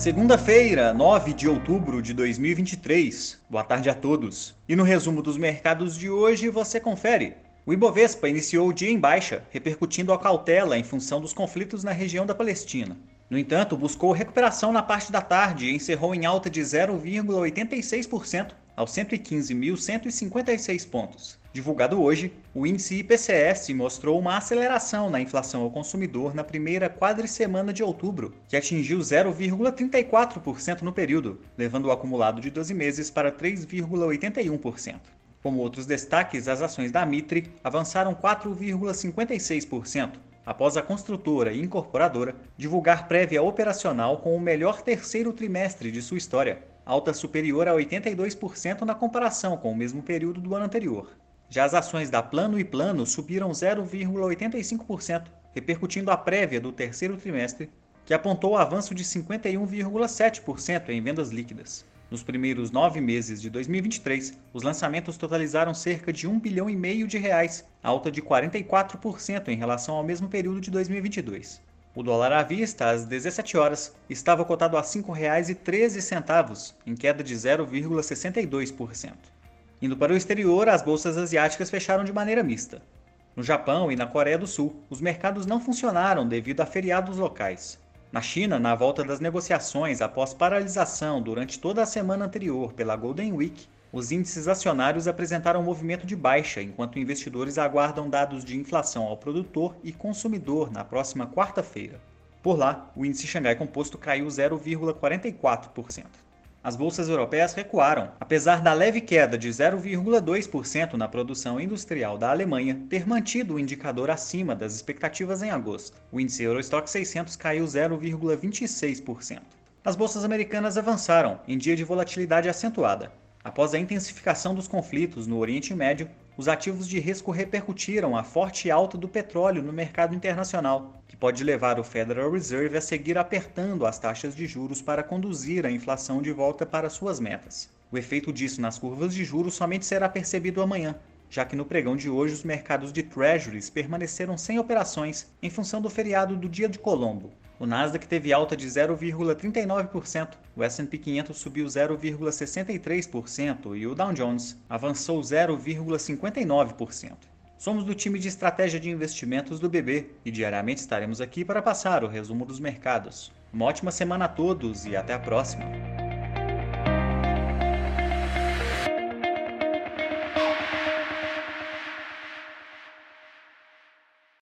Segunda-feira, 9 de outubro de 2023. Boa tarde a todos. E no resumo dos mercados de hoje você confere. O Ibovespa iniciou o dia em baixa, repercutindo a cautela em função dos conflitos na região da Palestina. No entanto, buscou recuperação na parte da tarde e encerrou em alta de 0,86% aos 115.156 pontos. Divulgado hoje, o índice IPCS mostrou uma aceleração na inflação ao consumidor na primeira quadricemana de outubro, que atingiu 0,34% no período, levando o acumulado de 12 meses para 3,81%. Como outros destaques, as ações da Mitre avançaram 4,56%, após a construtora e incorporadora divulgar prévia operacional com o melhor terceiro trimestre de sua história, alta superior a 82% na comparação com o mesmo período do ano anterior. Já as ações da Plano e Plano subiram 0,85%, repercutindo a prévia do terceiro trimestre, que apontou avanço de 51,7% em vendas líquidas. Nos primeiros nove meses de 2023, os lançamentos totalizaram cerca de 1 bilhão e meio de reais, alta de 44% em relação ao mesmo período de 2022. O dólar à vista, às 17 horas, estava cotado a R$ 5,13, em queda de 0,62%. Indo para o exterior, as bolsas asiáticas fecharam de maneira mista. No Japão e na Coreia do Sul, os mercados não funcionaram devido a feriados locais. Na China, na volta das negociações após paralisação durante toda a semana anterior pela Golden Week, os índices acionários apresentaram um movimento de baixa, enquanto investidores aguardam dados de inflação ao produtor e consumidor na próxima quarta-feira. Por lá, o índice Xangai Composto caiu 0,44%. As bolsas europeias recuaram, apesar da leve queda de 0,2% na produção industrial da Alemanha ter mantido o indicador acima das expectativas em agosto. O índice Eurostock 600 caiu 0,26%. As bolsas americanas avançaram em dia de volatilidade acentuada. Após a intensificação dos conflitos no Oriente Médio, os ativos de risco repercutiram a forte alta do petróleo no mercado internacional, que pode levar o Federal Reserve a seguir apertando as taxas de juros para conduzir a inflação de volta para suas metas. O efeito disso nas curvas de juros somente será percebido amanhã, já que no pregão de hoje os mercados de treasuries permaneceram sem operações em função do feriado do Dia de Colombo, o Nasdaq teve alta de 0,39%, o S&P 500 subiu 0,63% e o Dow Jones avançou 0,59%. Somos do time de estratégia de investimentos do BB e diariamente estaremos aqui para passar o resumo dos mercados. Uma ótima semana a todos e até a próxima!